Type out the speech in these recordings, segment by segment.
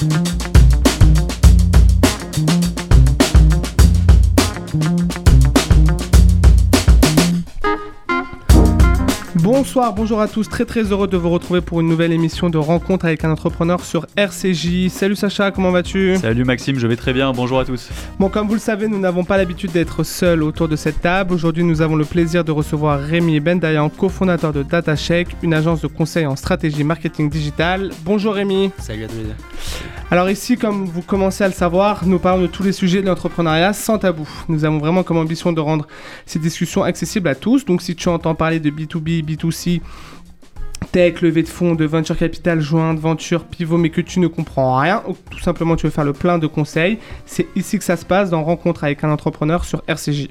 Thank you. Bonsoir, bonjour à tous, très très heureux de vous retrouver pour une nouvelle émission de rencontre avec un entrepreneur sur RCJ. Salut Sacha, comment vas-tu? Salut Maxime, je vais très bien, bonjour à tous. Bon, comme vous le savez, nous n'avons pas l'habitude d'être seuls autour de cette table. Aujourd'hui, nous avons le plaisir de recevoir Rémi Bendayan, cofondateur de DataShake, une agence de conseil en stratégie marketing digital. Bonjour Rémi. Salut à tous les deux. Alors ici, comme vous commencez à le savoir, nous parlons de tous les sujets de l'entrepreneuriat sans tabou. Nous avons vraiment comme ambition de rendre ces discussions accessibles à tous. Donc si tu entends parler de B2B, B2C, tech, levée de fonds, de venture capital, jointe, venture, pivot, mais que tu ne comprends rien, ou tout simplement tu veux faire le plein de conseils, c'est ici que ça se passe dans Rencontre avec un entrepreneur sur RCJ.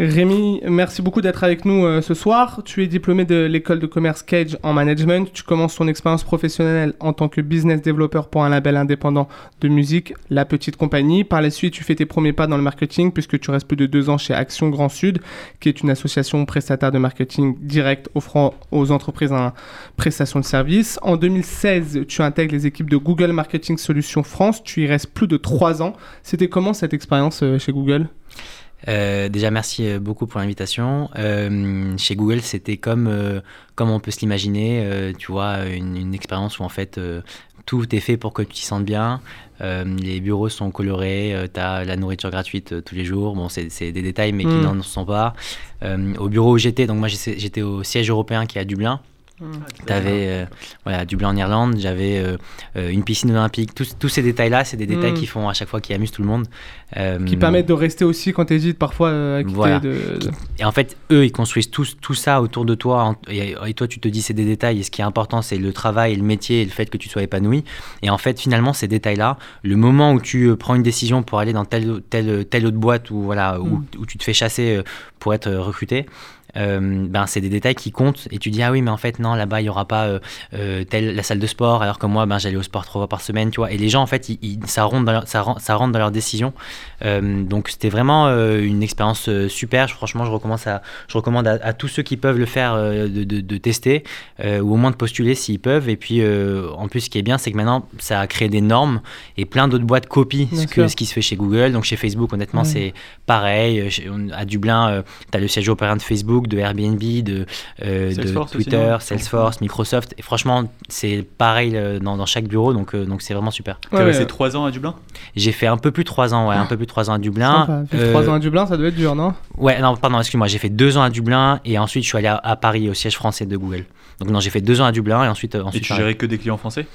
Rémi, merci beaucoup d'être avec nous euh, ce soir. Tu es diplômé de l'école de commerce Cage en management. Tu commences ton expérience professionnelle en tant que business developer pour un label indépendant de musique, La Petite Compagnie. Par la suite, tu fais tes premiers pas dans le marketing puisque tu restes plus de deux ans chez Action Grand Sud, qui est une association prestataire de marketing direct offrant aux entreprises un prestation de service. En 2016, tu intègres les équipes de Google Marketing Solutions France. Tu y restes plus de trois ans. C'était comment cette expérience euh, chez Google? Euh, déjà, merci euh, beaucoup pour l'invitation. Euh, chez Google, c'était comme, comme on peut se l'imaginer, tu vois, une, une, expérience où en fait tout est fait pour que tu t'y sentes bien. les bureaux sont colorés, tu as la nourriture gratuite tous les jours. Bon, c'est des détails, mais qui mm. n'en sont pas. au bureau où j'étais, donc moi j'étais au siège européen qui est à Dublin. Tu avais euh, voilà, Dublin en Irlande, j'avais euh, euh, une piscine olympique. Tous, tous ces détails-là, c'est des détails mm. qui font à chaque fois qui amusent tout le monde. qui permettent de rester aussi quand tu hésites parfois à quitter. De, Et en fait, eux, ils construisent tout, tout ça autour de toi. Et, toi, tu te dis c'est des détails. Et ce qui est important, c'est le travail, le métier et le fait que tu sois épanoui. Et en fait, finalement, ces détails-là, le moment où tu prends une décision pour aller dans telle, telle, telle autre boîte ou voilà, où, mm. où, tu te fais chasser pour être recruté, euh, ben, c'est des détails qui comptent et tu dis ah oui mais en fait non là-bas il y aura pas euh, euh, telle la salle de sport alors que moi ben j'allais au sport trois fois par semaine tu vois. Et les gens en fait ils, ça rentre dans leur, ça, ça rentre dans leurs décisions. Donc c'était vraiment une expérience super. Franchement je recommence à je recommande à, tous ceux qui peuvent le faire de, de, tester ou au moins de postuler s'ils peuvent. Et puis en plus ce qui est bien c'est que maintenant ça a créé des normes et plein d'autres boîtes copient ce, que, ce qui se fait chez Google. Donc chez Facebook honnêtement c'est pareil. À Dublin tu as le siège opérant de Facebook de Airbnb, de, euh, de Twitter, Salesforce, Microsoft. Et franchement, c'est pareil euh, dans, dans, chaque bureau, donc euh, donc c'est vraiment super. Tu as passé trois ans à Dublin? J'ai fait un peu plus de trois ans, ouais, un peu plus de trois ans à Dublin. Trois ans à Dublin, ça doit être dur, non? Ouais, non, pardon, excuse-moi, j'ai fait deux ans à Dublin et ensuite je suis allé à, Paris au siège français de Google. Donc non, j'ai fait deux ans à Dublin et ensuite. ensuite et tu gérais que des clients français?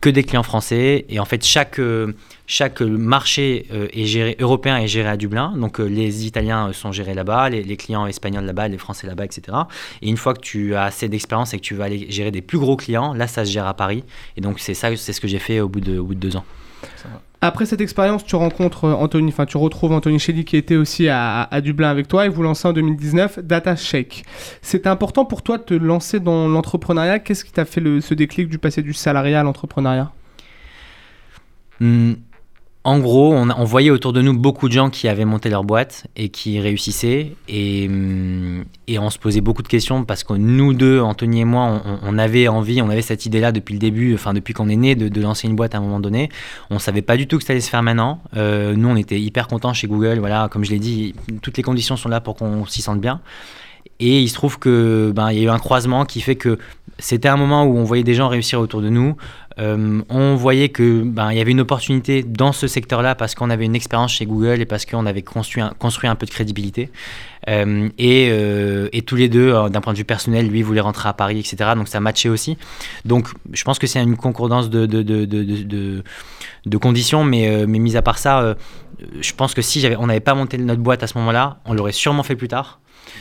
Que des clients français. Et en fait, chaque, euh, chaque marché euh, est géré, européen est géré à Dublin. Donc, euh, les Italiens sont gérés là-bas, les, clients espagnols là-bas, les Français là-bas, etc. Et une fois que tu as assez d'expérience et que tu vas aller gérer des plus gros clients, là, ça se gère à Paris. Et donc, c'est ça, c'est ce que j'ai fait au bout de, au bout de deux ans. Après cette expérience, tu rencontres Anthony, enfin tu retrouves Anthony Shelley qui était aussi à, Dublin avec toi et vous lancez en 2019 Data Shake. C'était important pour toi de te lancer dans l'entrepreneuriat. Qu'est-ce qui t'a fait le, ce déclic du passé du salariat à l'entrepreneuriat? Hmm, en gros, on, voyait autour de nous beaucoup de gens qui avaient monté leur boîte et qui réussissaient. Et, hum, on se posait beaucoup de questions parce que nous deux, Anthony et moi, on, avait envie, on avait cette idée-là depuis le début, enfin depuis qu'on est né, de, lancer une boîte à un moment donné. On savait pas du tout que ça allait se faire maintenant. Euh, nous, on était hyper contents chez Google. Voilà, comme je l'ai dit, toutes les conditions sont là pour qu'on s'y sente bien. Et il se trouve que ben, il y a eu un croisement qui fait que c'était un moment où on voyait des gens réussir autour de nous. Euh, on voyait que ben, il y avait une opportunité dans ce secteur-là parce qu'on avait une expérience chez Google et parce qu'on avait construit un, construit un peu de crédibilité. Euh, et, euh, et, tous les deux, d'un point de vue personnel, lui voulait rentrer à Paris, etc. Donc ça matchait aussi. Donc je pense que c'est une concordance de, de, de, de, de conditions, mais, mais mis à part ça, je pense que si on n'avait pas monté notre boîte à ce moment-là, on l'aurait sûrement fait plus tard.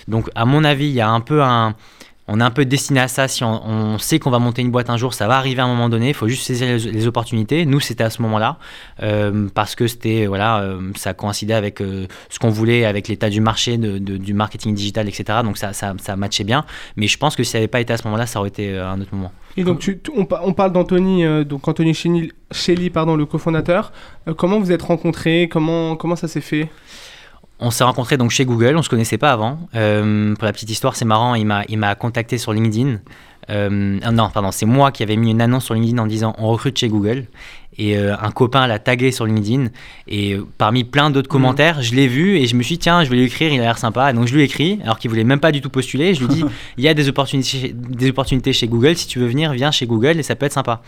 Donc à mon avis, il y a un peu un on est un peu destiné à ça. Si on, sait qu'on va monter une boîte un jour, ça va arriver à un moment donné. Il faut juste saisir les, opportunités. Nous, c'était à ce moment-là euh, parce que c'était voilà, euh, ça coïncidait avec euh, ce qu'on voulait, avec l'état du marché, du marketing digital, etc. Donc ça, ça, matchait bien. Mais je pense que si ça n'avait pas été à ce moment-là, ça aurait été un autre moment. Et donc, on, parle d'Anthony, donc Anthony Shelley, pardon, le cofondateur. comment vous êtes rencontrés? Comment comment ça s'est fait? On s'est rencontrés donc chez Google, on se connaissait pas avant. Euh, pour la petite histoire, c'est marrant, il m'a, il m'a contacté sur LinkedIn. Euh, non, pardon, c'est moi qui avais mis une annonce sur LinkedIn en disant on recrute chez Google. Et euh, un copain l'a tagué sur LinkedIn. Et euh, parmi plein d'autres commentaires, je l'ai vu et je me suis dit, tiens, je vais lui écrire, il a l'air sympa. Donc je lui ai écrit, alors qu'il voulait même pas du tout postuler. Je lui ai dit, il y a des opportunités, des opportunités chez Google. Si tu veux venir, viens chez Google et ça peut être sympa.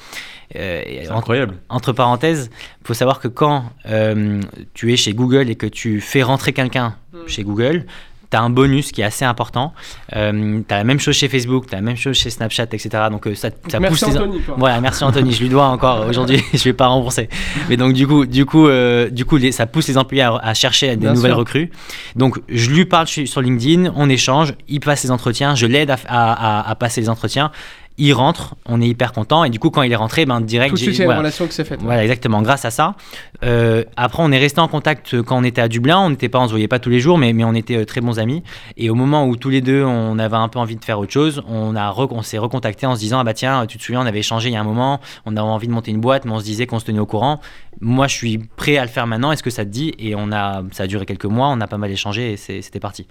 Euh, c'est incroyable. Entre parenthèses, il faut savoir que quand euh, tu es chez Google et que tu fais rentrer quelqu'un chez Google, tu as un bonus qui est assez important. Euh, tu as la même chose chez Facebook, tu as la même chose chez Snapchat, etc. Donc euh, ça, ça Merci pousse les- Anthony. voilà, merci Anthony, je lui dois encore aujourd'hui, je vais pas rembourser. Mais donc du coup, du coup, euh, du coup, les- ça pousse les employés à, à chercher des Bien nouvelles sûr. recrues. Donc je lui parle sur LinkedIn, on échange, il passe les entretiens, je l'aide à, à- à- à passer les entretiens. Il rentre, on est hyper content et du coup quand il est rentré, ben direct, Tout de suite, une voilà. relation qui s'est faite. Voilà, exactement, grâce à ça. Euh, après, on est resté en contact euh, quand on était à Dublin. On n'était pas, on se voyait pas tous les jours, mais, mais on était euh, très bons amis. Et au moment où tous les deux, on avait un peu envie de faire autre chose, on, a re- on s'est recontacté en se disant Ah bah tiens, tu te souviens, on avait échangé il y a un moment, on avait envie de monter une boîte, mais on se disait qu'on se tenait au courant. Moi, je suis prêt à le faire maintenant. Est-ce que ça te dit? Et on a, ça a duré quelques mois, on a pas mal échangé et c'est- c'était parti.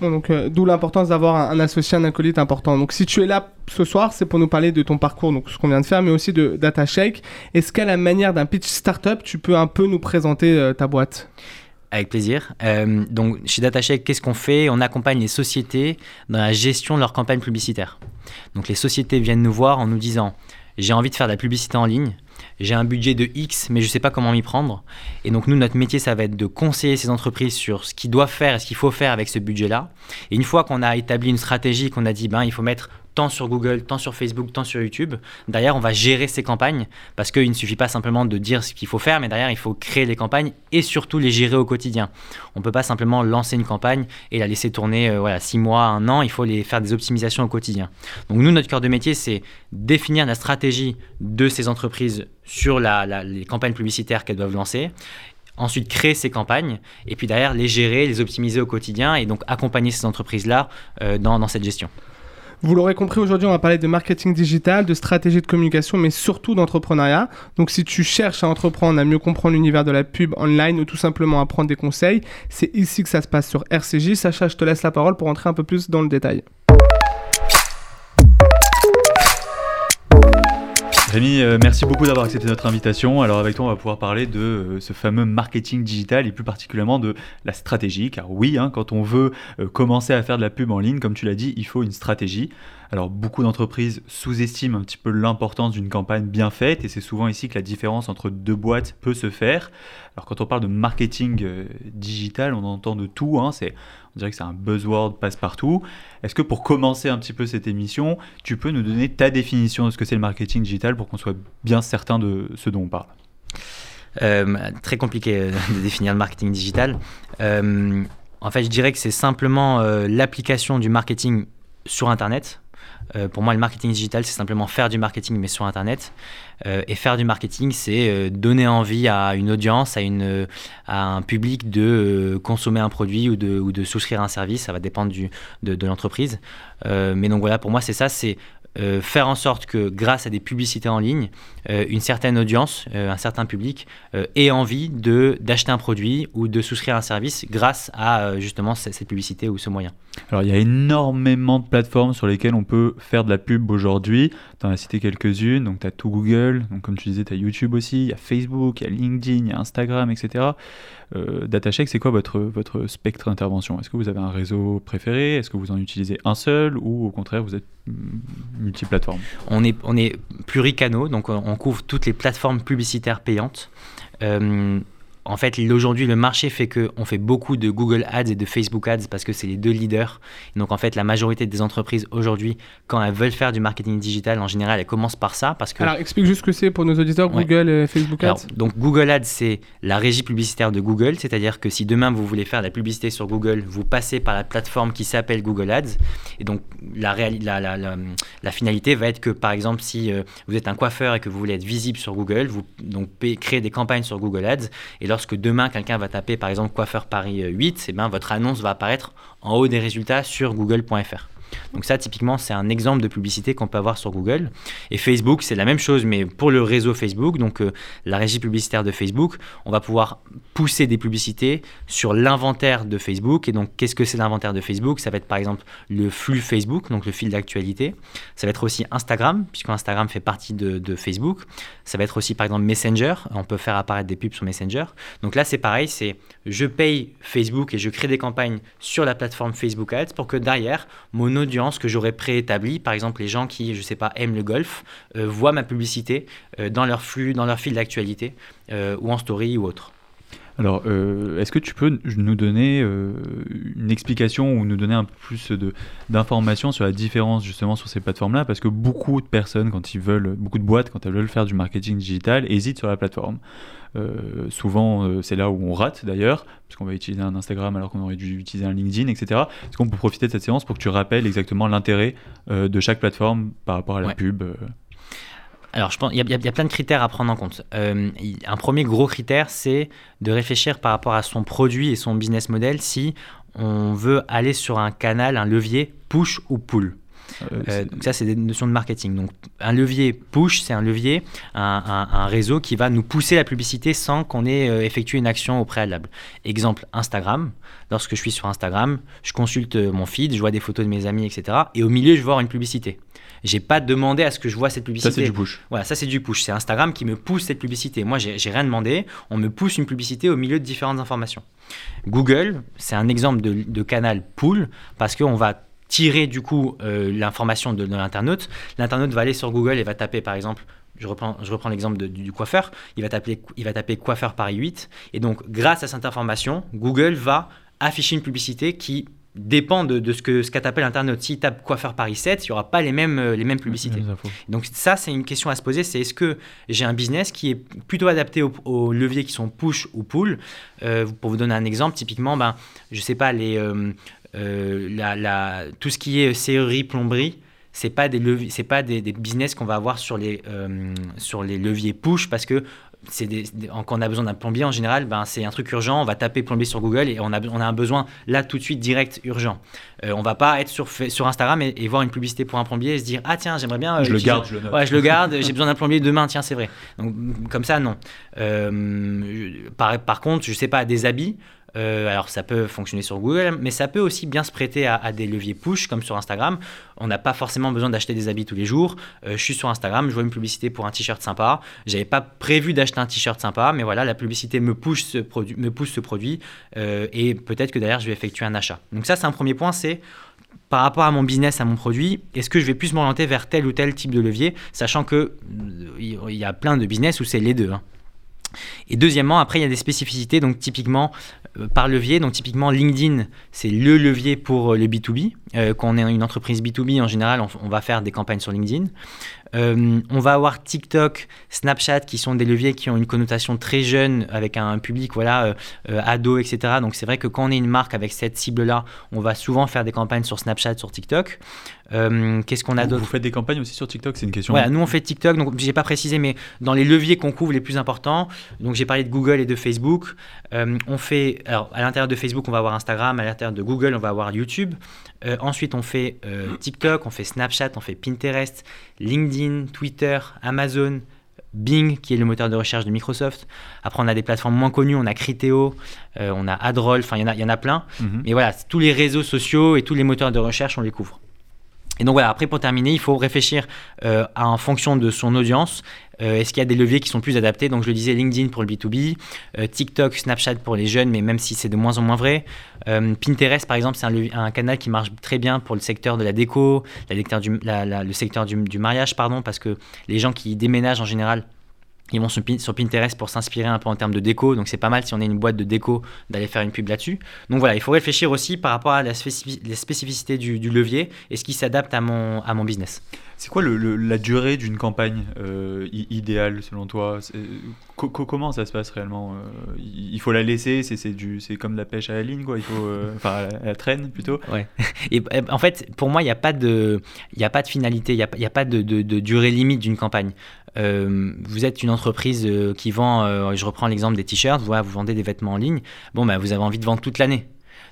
Bon, donc, euh, d'où l'importance d'avoir un, un associé, un acolyte important. Donc, si tu es là ce soir, c'est pour nous parler de ton parcours, donc ce qu'on vient de faire, mais aussi de DataShake. Est-ce qu'à la manière d'un pitch startup, tu peux un peu nous présenter euh, ta boîte? Avec plaisir. Euh, donc, chez DataCheck, qu'est-ce qu'on fait? On accompagne les sociétés dans la gestion de leur campagne publicitaire. Donc, les sociétés viennent nous voir en nous disant J'ai envie de faire de la publicité en ligne, j'ai un budget de X, mais je ne sais pas comment m'y prendre. Et donc, nous, notre métier, ça va être de conseiller ces entreprises sur ce qu'ils doivent faire et ce qu'il faut faire avec ce budget-là. Et une fois qu'on a établi une stratégie, qu'on a dit ben, il faut mettre tant sur Google, tant sur Facebook, tant sur YouTube. Derrière, on va gérer ces campagnes parce qu'il ne suffit pas simplement de dire ce qu'il faut faire, mais derrière, il faut créer les campagnes et surtout les gérer au quotidien. On ne peut pas simplement lancer une campagne et la laisser tourner euh, voilà, six mois, un an. Il faut les faire des optimisations au quotidien. Donc nous, notre cœur de métier, c'est définir la stratégie de ces entreprises sur les campagnes publicitaires qu'elles doivent lancer. Ensuite, créer ces campagnes et puis derrière, les gérer, les optimiser au quotidien et donc accompagner ces entreprises-là euh, dans cette gestion. Vous l'aurez compris, aujourd'hui, on va parler de marketing digital, de stratégie de communication, mais surtout d'entrepreneuriat. Donc, si tu cherches à entreprendre, à mieux comprendre l'univers de la pub online ou tout simplement à prendre des conseils, c'est ici que ça se passe sur RCJ. Sacha, je te laisse la parole pour entrer un peu plus dans le détail. Rémi, euh, merci beaucoup d'avoir accepté notre invitation. Alors avec toi, on va pouvoir parler de euh, ce fameux marketing digital et plus particulièrement de la stratégie. Car oui, hein, quand on veut euh, commencer à faire de la pub en ligne, comme tu l'as dit, il faut une stratégie. Alors beaucoup d'entreprises sous-estiment un petit peu l'importance d'une campagne bien faite et c'est souvent ici que la différence entre deux boîtes peut se faire. Alors quand on parle de marketing euh, digital, on entend de tout. Hein, c'est, on dirait que c'est un buzzword passe-partout. Est-ce que pour commencer un petit peu cette émission, tu peux nous donner ta définition de ce que c'est le marketing digital pour qu'on soit bien certain de ce dont on parle? Euh, très compliqué euh, de définir le marketing digital. En fait, je dirais que c'est simplement l'application du marketing sur Internet. Euh, pour moi, le marketing digital, c'est simplement faire du marketing, mais sur Internet. Euh, et faire du marketing, c'est euh, donner envie à une audience, à, une, à un public de consommer un produit ou de, ou de souscrire un service. Ça va dépendre de, de l'entreprise. Mais donc voilà, pour moi, c'est ça, c'est euh, faire en sorte que grâce à des publicités en ligne, euh, une certaine audience, euh, un certain public ait envie de d'acheter un produit ou de souscrire un service grâce à justement cette publicité ou ce moyen. Alors il y a énormément de plateformes sur lesquelles on peut faire de la pub aujourd'hui. Tu en as cité quelques-unes, donc tu as tout Google, donc comme tu disais, tu as YouTube aussi, il y a Facebook, il y a LinkedIn, il y a Instagram, etc. DataCheck, c'est quoi votre, votre spectre d'intervention? Est-ce que vous avez un réseau préféré? Est-ce que vous en utilisez un seul? Ou au contraire vous êtes On est, on est pluricanaux, donc on, on couvre toutes les plateformes publicitaires payantes. Euh, en fait, aujourd'hui, le marché fait qu'on fait beaucoup de Google Ads et de Facebook Ads parce que c'est les deux leaders. Et donc, en fait, la majorité des entreprises aujourd'hui, quand elles veulent faire du marketing digital, en général, elles commencent par ça parce que Alors, explique juste ce que c'est pour nos auditeurs, Ouais. Google et Facebook Ads. Alors, donc Google Ads, c'est la régie publicitaire de Google, c'est-à-dire que si demain vous voulez faire de la publicité sur Google, vous passez par la plateforme qui s'appelle Google Ads. Et donc la, réali- la, la, la- la finalité va être que, par exemple, si euh, vous êtes un coiffeur et que vous voulez être visible sur Google, vous donc créez des campagnes sur Google Ads. Et lorsque demain quelqu'un va taper, par exemple, coiffeur Paris euh, 8, eh ben, votre annonce va apparaître en haut des résultats sur google.fr. Donc ça, typiquement, c'est un exemple de publicité qu'on peut avoir sur Google. Et Facebook, c'est la même chose, mais pour le réseau Facebook, donc euh, la régie publicitaire de Facebook, on va pouvoir pousser des publicités sur l'inventaire de Facebook. Et donc, qu'est-ce que c'est l'inventaire de Facebook? Ça va être par exemple le flux Facebook, donc le fil d'actualité. Ça va être aussi Instagram, puisque Instagram fait partie de, de Facebook. Ça va être aussi par exemple Messenger. On peut faire apparaître des pubs sur Messenger. Donc là, c'est pareil, c'est je paye Facebook et je crée des campagnes sur la plateforme Facebook Ads pour que derrière, mon audience que j'aurais préétablie, par exemple les gens qui, je sais pas, aiment le golf, euh, voient ma publicité euh, dans leur flux, dans leur fil d'actualité euh, ou en story ou autre. Alors, est-ce que tu peux nous donner une explication ou nous donner un peu plus d'informations sur la différence justement sur ces plateformes-là? Parce que beaucoup de personnes, quand ils veulent, beaucoup de boîtes, quand elles veulent faire du marketing digital, hésitent sur la plateforme. Euh, souvent, euh, c'est là où on rate d'ailleurs, parce qu'on va utiliser un Instagram alors qu'on aurait dû utiliser un LinkedIn, etc. Est-ce qu'on peut profiter de cette séance pour que tu rappelles exactement l'intérêt euh, de chaque plateforme par rapport à la pub alors, je pense il y, a plein de critères à prendre en compte. un premier gros critère, c'est de réfléchir par rapport à son produit et son business model si on veut aller sur un canal, un levier push ou pull. Euh, euh, donc ça, c'est des notions de marketing. Donc un levier push, c'est un levier, un, réseau qui va nous pousser la publicité sans qu'on ait euh, effectué une action au préalable. Exemple, Instagram. Lorsque je suis sur Instagram, je consulte mon feed, je vois des photos de mes amis, etc. Et au milieu, je voir une publicité. J'ai pas demandé à ce que je vois cette publicité. Ça, c'est du push. Voilà, ça, c'est du push. C'est Instagram qui me pousse cette publicité. Moi, j'ai rien demandé. On me pousse une publicité au milieu de différentes informations. Google, c'est un exemple de, de canal pull parce qu'on va tirer du coup euh, l'information de, l'internaute. L'internaute va aller sur Google et va taper par exemple je reprends, je reprends l'exemple du, coiffeur, il va, taper, il va taper coiffeur Paris 8, et donc grâce à cette information, Google va afficher une publicité qui dépend de, ce que ce qu'a tapé l'internaute. S'il tape coiffeur Paris 7, il n'y aura pas les mêmes, euh, les mêmes publicités. Donc ça, c'est une question à se poser, c'est est-ce que j'ai un business qui est plutôt adapté aux, leviers qui sont push ou pull? Euh, Pour vous donner un exemple, typiquement, ben, je ne sais pas, les, euh, la, tout ce qui est serrurerie, plomberie, c'est pas des c'est pas des, business qu'on va avoir sur les euh, sur les leviers push parce que c'est quand on a besoin d'un plombier en général, ben c'est un truc urgent. On va taper plombier sur Google et on a, on a un besoin là tout de suite direct urgent. Euh, on va pas être sur, sur Instagram et, voir une publicité pour un plombier et se dire ah tiens j'aimerais bien. je le garde, je le note. Ouais, je le garde. j'ai besoin d'un plombier demain. Tiens c'est vrai. Donc comme ça non. par, par contre je sais pas des habits. Euh, alors ça peut fonctionner sur Google, mais ça peut aussi bien se prêter à, des leviers push comme sur Instagram. On n'a pas forcément besoin d'acheter des habits tous les jours. Euh, je suis sur Instagram, je vois une publicité pour un t-shirt sympa. J'avais pas prévu d'acheter un t-shirt sympa, mais voilà, la publicité me pousse ce produit, me pousse ce produit euh, et peut-être que derrière je vais effectuer un achat. Donc ça c'est un premier point, c'est par rapport à mon business, à mon produit, est-ce que je vais plus m'orienter vers tel ou tel type de levier, sachant que il y a plein de business où c'est les deux. Hein. Et deuxièmement, après, il y a des spécificités, donc typiquement par levier. Donc typiquement, LinkedIn, c'est le levier pour euh, le B2B. Euh, quand on est une entreprise B2B, en général, on, va faire des campagnes sur LinkedIn. on va avoir TikTok, Snapchat, qui sont des leviers qui ont une connotation très jeune, avec un public voilà, ado, etc. Donc c'est vrai que quand on est une marque avec cette cible-là, on va souvent faire des campagnes sur Snapchat, sur TikTok. Euh, qu'est-ce qu'on a d'autre Vous faites des campagnes aussi sur TikTok, c'est une question. Voilà, nous on fait TikTok, donc j'ai pas précisé, mais dans les leviers qu'on couvre les plus importants, donc j'ai parlé de Google et de Facebook. Euh, on fait, alors à l'intérieur de Facebook, on va avoir Instagram, à l'intérieur de Google, on va avoir YouTube. Euh, ensuite, on fait TikTok, on fait Snapchat, on fait Pinterest, LinkedIn, Twitter, Amazon. Bing, qui est le moteur de recherche de Microsoft. Après, on a des plateformes moins connues, on a Criteo, on a Adroll, enfin, il y, y, en a plein. Mhm. Mais voilà, tous les réseaux sociaux et tous les moteurs de recherche, on les couvre. Et donc voilà, après pour terminer, il faut réfléchir euh, en fonction de son audience. Euh, est-ce qu'il y a des leviers qui sont plus adaptés? Donc je le disais, LinkedIn pour le B2B, euh, TikTok, Snapchat pour les jeunes, mais même si c'est de moins en moins vrai. Pinterest par exemple, c'est un, canal qui marche très bien pour le secteur de la déco, le secteur du, du mariage, pardon, parce que les gens qui déménagent en général ils vont sur, Pinterest pour s'inspirer un peu en termes de déco. Donc c'est pas mal si on est une boîte de déco d'aller faire une pub là-dessus. Donc voilà, il faut réfléchir aussi par rapport à la, spécificité du, levier et ce qui s'adapte à mon, à mon business. C'est quoi la durée d'une campagne euh, idéale selon toi? Comment ça se passe réellement euh, Il faut la laisser, c'est comme de la pêche à la ligne, quoi. Il faut, euh, enfin, à la traîne plutôt. Ouais. Et en fait, pour moi, il n'y a pas de, a pas de finalité, il n'y a, a, pas de, de, de durée limite d'une campagne. Euh, vous êtes une entreprise euh, qui vend, euh, je reprends l'exemple des t-shirts, vous, vendez des vêtements en ligne, bon, bah, vous avez envie de vendre toute l'année.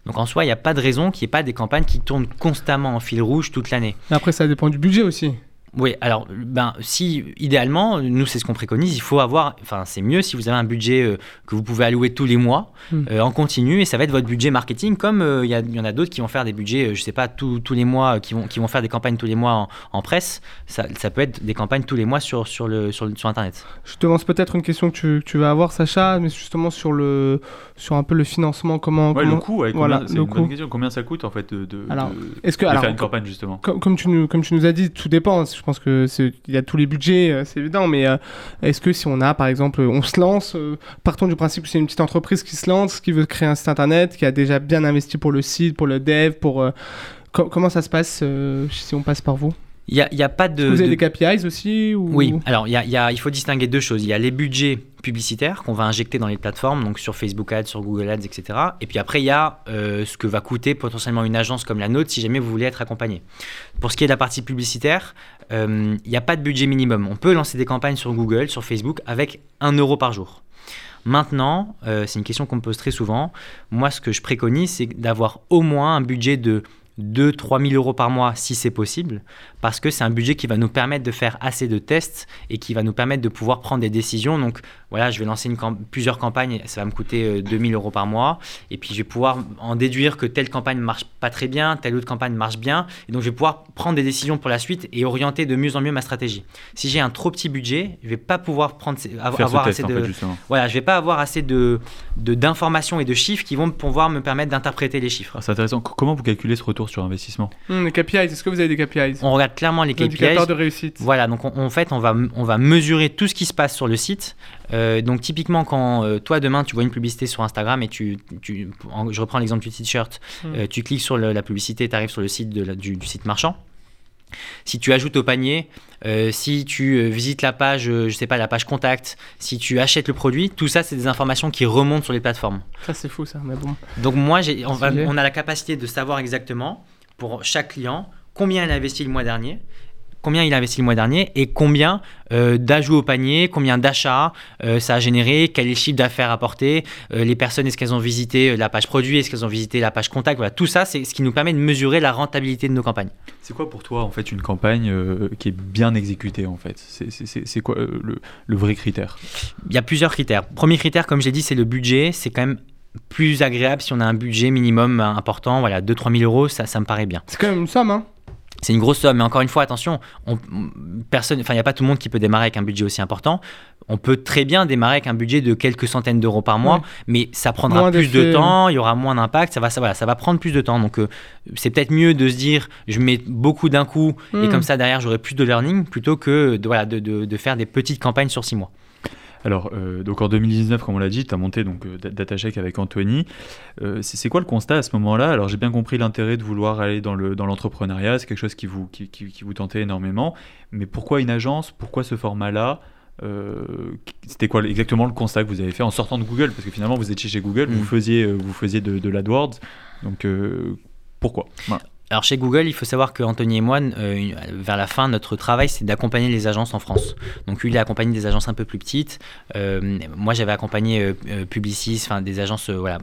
Donc en soi, il n'y a pas de raison qu'il n'y ait pas des campagnes qui tournent constamment en fil rouge toute l'année. Après, ça dépend du budget aussi. Oui, alors, ben, si idéalement, nous, c'est ce qu'on préconise, il faut avoir, enfin, c'est mieux si vous avez un budget euh, que vous pouvez allouer tous les mois Hmm. euh, en continu et ça va être votre budget marketing, comme euh, il y, en a d'autres qui vont faire des budgets, euh, je sais pas, tous tous les mois, euh, qui, vont, qui vont faire des campagnes tous les mois en, en presse. Ça, ça peut être des campagnes tous les mois sur, sur, le, sur, le- sur Internet. Je te lance peut-être une question que tu, que tu vas avoir, Sacha, mais justement sur le sur un peu le financement, comment. Ouais, comment- le coût, ouais, voilà, c'est une bonne coût. question. Combien ça coûte en fait de, de- Alors, de- Est-ce que de alors faire une campagne justement? comme, comme tu nous comme tu nous as dit, tout dépend. Je pense que il y a tous les budgets, euh, c'est évident, mais euh, est-ce que si on a par exemple, on se lance, euh, partons du principe que c'est une petite entreprise qui se lance, qui veut créer un site internet, qui a déjà bien investi pour le site, pour le dev, pour co- comment ça se passe si on passe par vous? Il n'y a, y a pas de. Vous avez de- des KPIs aussi ou... Oui, alors il y a- y a- il faut distinguer deux choses. Il y a les budgets publicitaires qu'on va injecter dans les plateformes, donc sur Facebook Ads, sur Google Ads, etc. Et puis après, il y a euh, ce que va coûter potentiellement une agence comme la nôtre si jamais vous voulez être accompagné. Pour ce qui est de la partie publicitaire, euh, il n'y a pas de budget minimum. On peut lancer des campagnes sur Google, sur Facebook, avec 1 euro par jour. Maintenant, euh, c'est une question qu'on me pose très souvent. Moi, ce que je préconise, c'est d'avoir au moins un budget de 2-3 000 euros par mois si c'est possible, parce que c'est un budget qui va nous permettre de faire assez de tests et qui va nous permettre de pouvoir prendre des décisions. Donc voilà, je vais lancer une camp- plusieurs campagnes, ça va me coûter euh, 2 000 euros par mois, et puis je vais pouvoir en déduire que telle campagne marche pas très bien, telle autre campagne marche bien, et donc je vais pouvoir prendre des décisions pour la suite et orienter de mieux en mieux ma stratégie. Si j'ai un trop petit budget, je vais pas pouvoir prendre, ces- av- Faire avoir ce test assez en de, fait voilà, je vais pas avoir assez de d'informations et de chiffres qui vont pouvoir me permettre d'interpréter les chiffres. Alors, C'est intéressant. C- Comment vous calculez ce retour sur investissement? Hmm, les KPIs, est-ce que vous avez des KPIs On regarde clairement les KPIs. Indicateurs de réussite. Voilà, donc on- en fait, on va, on va mesurer tout ce qui se passe sur le site. Euh, donc typiquement, quand euh, toi, demain, tu vois une publicité sur Instagram et tu, tu en- je reprends l'exemple du t-shirt, Mm. euh, tu cliques sur le- la publicité, tu arrives sur le site de la- du, du site marchand. Si tu ajoutes au panier, si tu visites la page, je sais pas, la page contact, si tu achètes le produit, tout ça, c'est des informations qui remontent sur les plateformes. Ça c'est fou ça, mais bon. Donc moi, j'ai- on, va- on a la capacité de savoir exactement pour chaque client combien il a investi le mois dernier, combien il a investi le mois dernier et combien euh, d'ajouts au panier, combien d'achats euh, ça a généré, quel est le chiffre d'affaires apporté, euh, les personnes, est-ce qu'elles ont visité la page produit, est-ce qu'elles ont visité la page contact, voilà, tout ça, c'est ce qui nous permet de mesurer la rentabilité de nos campagnes. C'est quoi pour toi en fait une campagne euh, qui est bien exécutée en fait? C'est- quoi euh, le, le vrai critère? Il y a plusieurs critères. Premier critère, comme j'ai dit, c'est le budget, c'est quand même plus agréable si on a un budget minimum important, voilà, 2-3 000 euros, ça, ça me paraît bien. C'est quand même une somme, hein? C'est une grosse somme, mais encore une fois, attention, on, personne, enfin, il n'y a pas tout le monde qui peut démarrer avec un budget aussi important. On peut très bien démarrer avec un budget de quelques centaines d'euros par mois, Ouais. mais ça prendra Moins plus de temps, il y aura moins d'impact, ça va, ça, voilà, ça va prendre plus de temps. Donc, euh, c'est peut-être mieux de se dire, je mets beaucoup d'un coup et Hmm. comme ça derrière j'aurai plus de learning, plutôt que de, voilà, de, de- de faire des petites campagnes sur six mois. Alors, euh, donc en 2019, comme on l'a dit, tu as monté donc euh, Da- DataCheck avec Anthony. Euh, c'est quoi le constat à ce moment-là? Alors, j'ai bien compris l'intérêt de vouloir aller dans le dans l'entrepreneuriat, c'est quelque chose qui vous qui, qui- qui vous tentait énormément. Mais pourquoi une agence? Pourquoi ce format-là? Euh, C'était quoi exactement le constat que vous avez fait en sortant de Google? Parce que finalement, vous étiez chez Google, Mm. vous faisiez euh, vous faisiez de, de l'AdWords. Donc, pourquoi? Voilà. Alors chez Google, il faut savoir que Anthony et moi, euh, une- vers la fin, notre travail, c'est d'accompagner les agences en France. Donc lui, il a accompagné des agences un peu plus petites. Euh, moi, j'avais accompagné euh, euh, Publicis, enfin des agences euh, ben,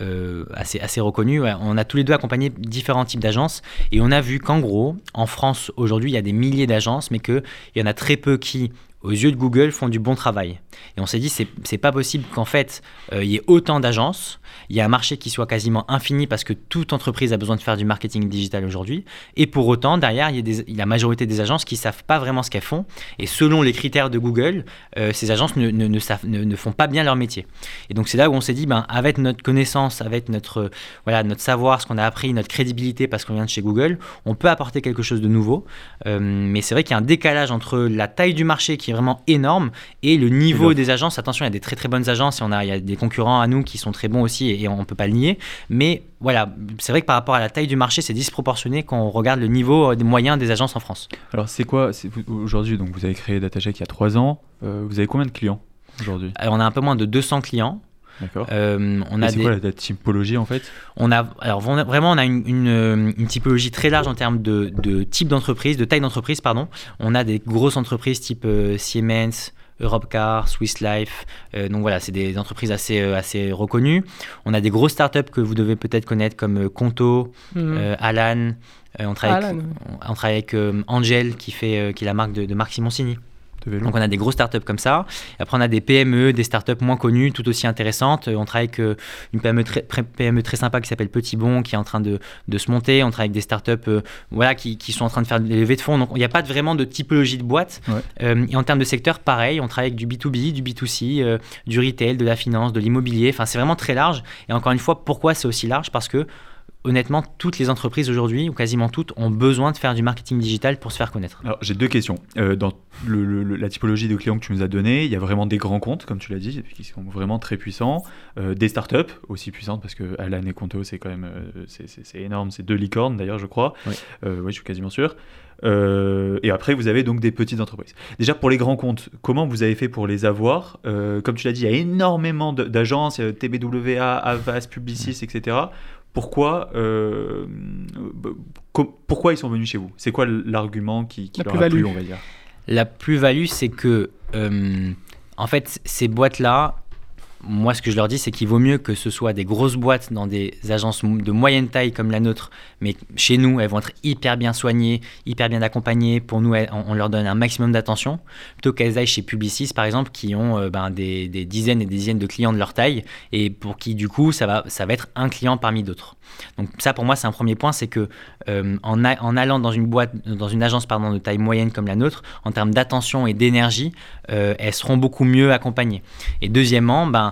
euh, euh, assez, assez reconnues. On a tous les deux accompagné différents types d'agences et on a vu qu'en gros, en France, aujourd'hui, il y a des milliers d'agences, mais qu'il y en a très peu qui aux yeux de Google, font du bon travail. Et on s'est dit, c'est pas possible qu'en fait, euh, il y ait autant d'agences, il y a un marché qui soit quasiment infini parce que toute entreprise a besoin de faire du marketing digital aujourd'hui. Et pour autant, derrière, il y a des- la majorité des agences qui savent pas vraiment ce qu'elles font. Et selon les critères de Google, euh, ces agences ne, ne, ne ne- ne font pas bien leur métier. Et donc c'est là où on s'est dit, ben, avec notre connaissance, avec notre, euh, voilà, notre savoir, ce qu'on a appris, notre crédibilité parce qu'on vient de chez Google, on peut apporter quelque chose de nouveau. Euh, mais c'est vrai qu'il y a un décalage entre la taille du marché qui est vraiment énorme et le niveau des agences. Attention, il y a des très très bonnes agences et on a, il y a des concurrents à nous qui sont très bons aussi et, et on ne peut pas le nier. Mais voilà, c'est vrai que par rapport à la taille du marché, c'est disproportionné quand on regarde le niveau euh, des moyens des agences en France. Alors, c'est quoi Aujourd'hui, donc vous avez créé DataCheck il y a trois ans. Euh, vous avez combien de clients aujourd'hui? Alors, on a un peu moins de 200 clients. D'accord. Euh, on Et a c'est des, quoi la, typologie en fait? On a, alors vra- vraiment, on a une, une, euh, une typologie très large en termes de, de type d'entreprise, de taille d'entreprise, pardon. On a des grosses entreprises type euh, Siemens, Europcar, Swiss Life. donc voilà, c'est des entreprises assez, assez reconnues. On a des grosses startups que vous devez peut-être connaître comme Conto, mhm. Alan. on travaille avec, on, travaille avec Angel qui, fait, qui est la marque de, de Marc Simoncini. Donc on a des grosses startups comme ça. après on a des PME, des startups moins connues, tout aussi intéressantes. On travaille avec euh, une PME très, PME très sympa qui s'appelle Petit Bon, qui est en train de, de, se monter. On travaille avec des startups euh, voilà, qui, qui, sont en train de faire des levées de fonds. Donc il n'y a pas vraiment de typologie de boîte. Euh, et en termes de secteur, pareil, on travaille avec du B2B, du B2C, du retail, de la finance, de l'immobilier. Enfin c'est vraiment très large. Et encore une fois, pourquoi c'est aussi large? Parce que honnêtement, toutes les entreprises aujourd'hui, ou quasiment toutes, ont besoin de faire du marketing digital pour se faire connaître. Alors, j'ai deux questions. Euh, dans la typologie de clients que tu nous as donné, il y a vraiment des grands comptes, comme tu l'as dit, qui sont vraiment très puissants, euh, des startups aussi puissantes, parce que Alan et Conto, c'est quand même euh, c'est énorme, c'est deux licornes d'ailleurs, je crois. Oui. oui, je suis quasiment sûr. et après, vous avez donc des petites entreprises. Déjà, pour les grands comptes, comment vous avez fait pour les avoir? Comme tu l'as dit, il y a énormément d'agences, TBWA, Avas, Publicis, etc pourquoi, euh, pourquoi ils sont venus chez vous? C'est quoi l'argument qui, qui leur a plu, on va dire? La plus-value, c'est que, euh, en fait, ces boîtes-là, moi, ce que je leur dis, c'est qu'il vaut mieux que ce soit des grosses boîtes dans des agences de moyenne taille comme la nôtre, mais chez nous, elles vont être hyper bien soignées, hyper bien accompagnées. Pour nous, on leur donne un maximum d'attention, plutôt qu'elles aillent chez Publicis, par exemple, qui ont euh, ben, des, dizaines et des dizaines de clients de leur taille, et pour qui, du coup, ça va, ça va être un client parmi d'autres. Donc ça, pour moi, c'est un premier point, c'est que euh, en, allant dans une boîte, dans une agence pardon, de taille moyenne comme la nôtre, en termes d'attention et d'énergie, euh, elles seront beaucoup mieux accompagnées. Et deuxièmement, ben,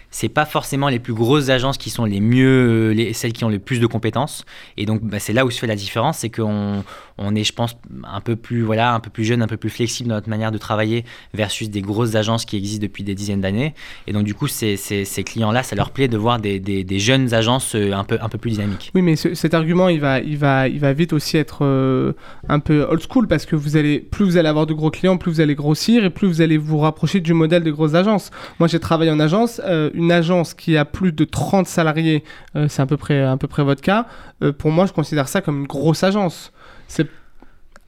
c'est pas forcément les plus grosses agences qui sont les mieux, les, celles qui ont le plus de compétences. Et donc, ben, c'est là où se fait la différence, c'est qu'on on est, je pense, un peu plus, voilà, un peu plus jeune, un peu plus flexible dans notre manière de travailler versus des grosses agences qui existent depuis des dizaines d'années. Et donc, du coup, ces, clients-là, ça leur plaît de voir des, jeunes agences euh, un peu, un peu plus dynamiques. Oui, mais cet argument, il va, il va, il va vite aussi être euh, un peu old school parce que vous allez, plus vous allez avoir de gros clients, plus vous allez grossir et plus vous allez vous rapprocher du modèle de grosses agences. Moi, j'ai travaillé en agence. Euh, agence qui a plus de 30 salariés, c'est à peu près, à peu près votre cas. pour moi, je considère ça comme une grosse agence. C'est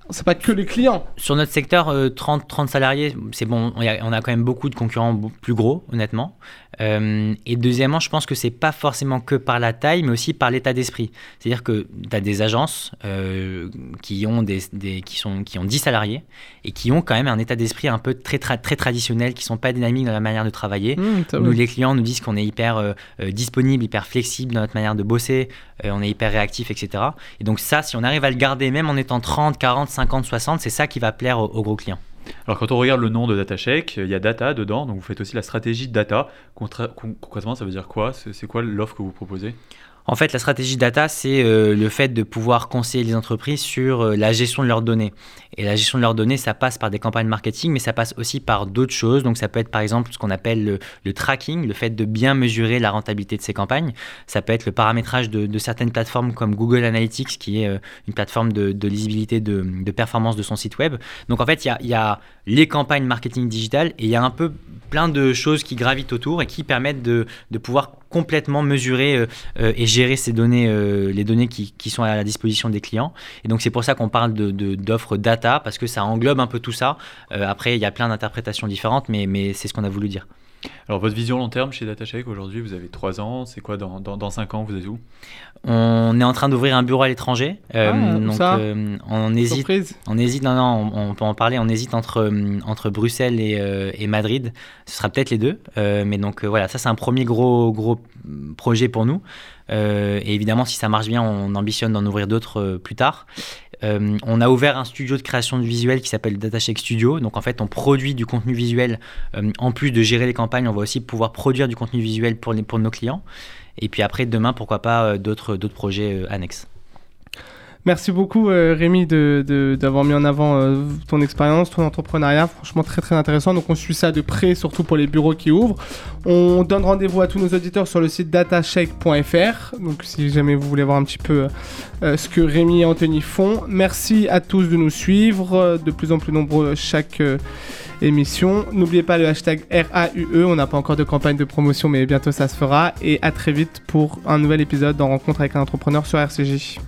c'est pas que les clients. Sur notre secteur, 30, 30 salariés, c'est bon, on a, quand même beaucoup de concurrents plus gros, honnêtement. Euh, et deuxièmement, je pense que c'est pas forcément que par la taille, mais aussi par l'état d'esprit. C'est-à-dire que tu as des agences euh, qui, ont des, des, qui, sont, qui ont 10 salariés et qui ont quand même un état d'esprit un peu très, très traditionnel, qui sont pas dynamiques dans la manière de travailler. Mmh, nous, les clients nous disent qu'on est hyper euh, disponible, hyper flexible dans notre manière de bosser, on est hyper réactif, etc. Et donc ça, si on arrive à le garder, même en étant 30, 40, 50, 60, c'est ça qui va plaire aux gros clients. Alors quand on regarde le nom de DataCheck, il y a data dedans, donc vous faites aussi la stratégie data. Concrètement, ça veut dire quoi? C'est quoi l'offre que vous proposez? En fait, la stratégie data, c'est euh, le fait de pouvoir conseiller les entreprises sur euh, la gestion de leurs données. Et la gestion de leurs données, ça passe par des campagnes marketing, mais ça passe aussi par d'autres choses. Donc ça peut être par exemple ce qu'on appelle le, tracking, le fait de bien mesurer la rentabilité de ces campagnes. Ça peut être le paramétrage de, certaines plateformes comme Google Analytics, qui est euh, une plateforme de, lisibilité de, performance de son site web. Donc en fait, il y a, les campagnes marketing digital et il y a un peu plein de choses qui gravitent autour et qui permettent de pouvoir complètement mesurer euh, euh, et gérer ces données, euh, les données qui, sont à la disposition des clients. Et donc c'est pour ça qu'on parle d'offres de, data, parce que ça englobe un peu tout ça. après, il y a plein d'interprétations différentes, mais, mais c'est ce qu'on a voulu dire. Alors, votre vision long terme chez DataCheck aujourd'hui, vous avez 3 ans, c'est quoi dans, dans, 5 ans, vous êtes où? On est en train d'ouvrir un bureau à l'étranger. Euh, ah, donc, euh, on hésite. On hésite, non, non, on, peut en parler. On hésite entre, euh, entre Bruxelles et, et Madrid. Ce sera peut-être les deux. mais donc, voilà, ça, c'est un premier gros, gros projet pour nous. et évidemment, si ça marche bien, on ambitionne d'en ouvrir d'autres plus tard. Euh, on a ouvert un studio de création de visuel qui s'appelle DataCheck Studio. Donc en fait, on produit du contenu visuel. Euh, en plus de gérer les campagnes, on va aussi pouvoir produire du contenu visuel pour, pour nos clients. Et puis après, demain, pourquoi pas euh, d'autres projets annexes. Merci beaucoup euh, Rémi d'avoir mis en avant euh, ton expérience, ton entrepreneuriat, franchement très très intéressant. Donc on suit ça de près, surtout pour les bureaux qui ouvrent. On donne rendez-vous à tous nos auditeurs sur le site datashake.fr. Donc si jamais vous voulez voir un petit peu euh, ce que Rémi et Anthony font. Merci à tous de nous suivre, de plus en plus nombreux chaque émission. N'oubliez pas le hashtag RAUE, on n'a pas encore de campagne de promotion mais bientôt ça se fera. Et à très vite pour un nouvel épisode en rencontre avec un entrepreneur sur RCJ.